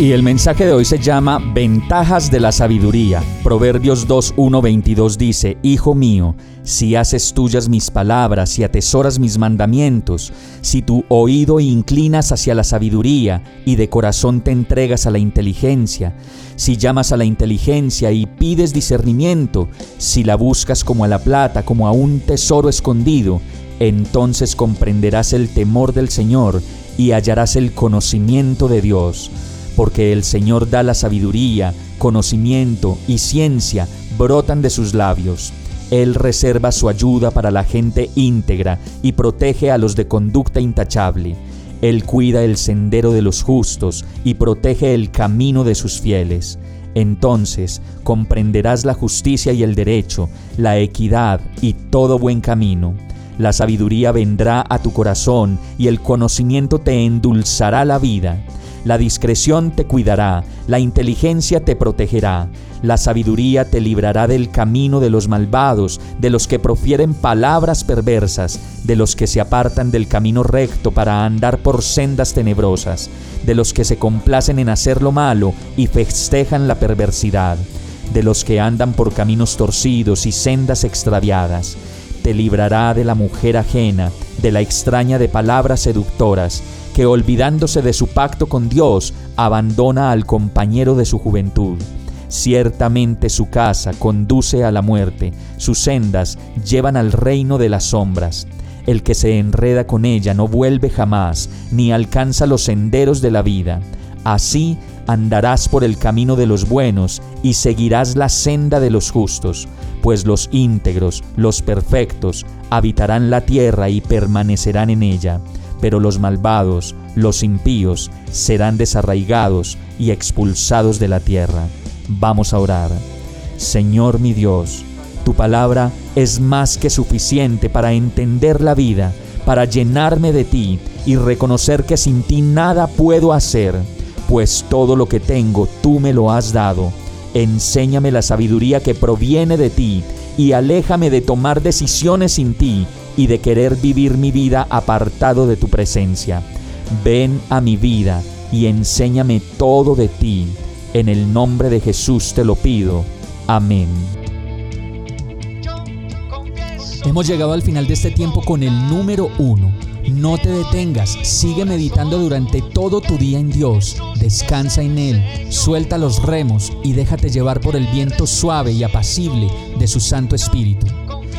Y el mensaje de hoy se llama Ventajas de la sabiduría. Proverbios 2.1.22 dice, Hijo mío, si haces tuyas mis palabras y atesoras mis mandamientos, si tu oído inclinas hacia la sabiduría y de corazón te entregas a la inteligencia, si llamas a la inteligencia y pides discernimiento, si la buscas como a la plata, como a un tesoro escondido, entonces comprenderás el temor del Señor y hallarás el conocimiento de Dios porque el Señor da la sabiduría, conocimiento y ciencia brotan de sus labios. Él reserva su ayuda para la gente íntegra y protege a los de conducta intachable. Él cuida el sendero de los justos y protege el camino de sus fieles. Entonces comprenderás la justicia y el derecho, la equidad y todo buen camino. La sabiduría vendrá a tu corazón y el conocimiento te endulzará la vida. La discreción te cuidará, la inteligencia te protegerá, la sabiduría te librará del camino de los malvados, de los que profieren palabras perversas, de los que se apartan del camino recto para andar por sendas tenebrosas, de los que se complacen en hacer lo malo y festejan la perversidad, de los que andan por caminos torcidos y sendas extraviadas. Te librará de la mujer ajena, de la extraña de palabras seductoras, que olvidándose de su pacto con Dios, abandona al compañero de su juventud. Ciertamente su casa conduce a la muerte, sus sendas llevan al reino de las sombras. El que se enreda con ella no vuelve jamás, ni alcanza los senderos de la vida. Así andarás por el camino de los buenos y seguirás la senda de los justos, pues los íntegros, los perfectos, habitarán la tierra y permanecerán en ella pero los malvados, los impíos, serán desarraigados y expulsados de la tierra. Vamos a orar. Señor mi Dios, tu palabra es más que suficiente para entender la vida, para llenarme de ti y reconocer que sin ti nada puedo hacer, pues todo lo que tengo tú me lo has dado. Enséñame la sabiduría que proviene de ti y aléjame de tomar decisiones sin ti y de querer vivir mi vida apartado de tu presencia. Ven a mi vida y enséñame todo de ti. En el nombre de Jesús te lo pido. Amén. Hemos llegado al final de este tiempo con el número uno. No te detengas, sigue meditando durante todo tu día en Dios, descansa en Él, suelta los remos y déjate llevar por el viento suave y apacible de su Santo Espíritu.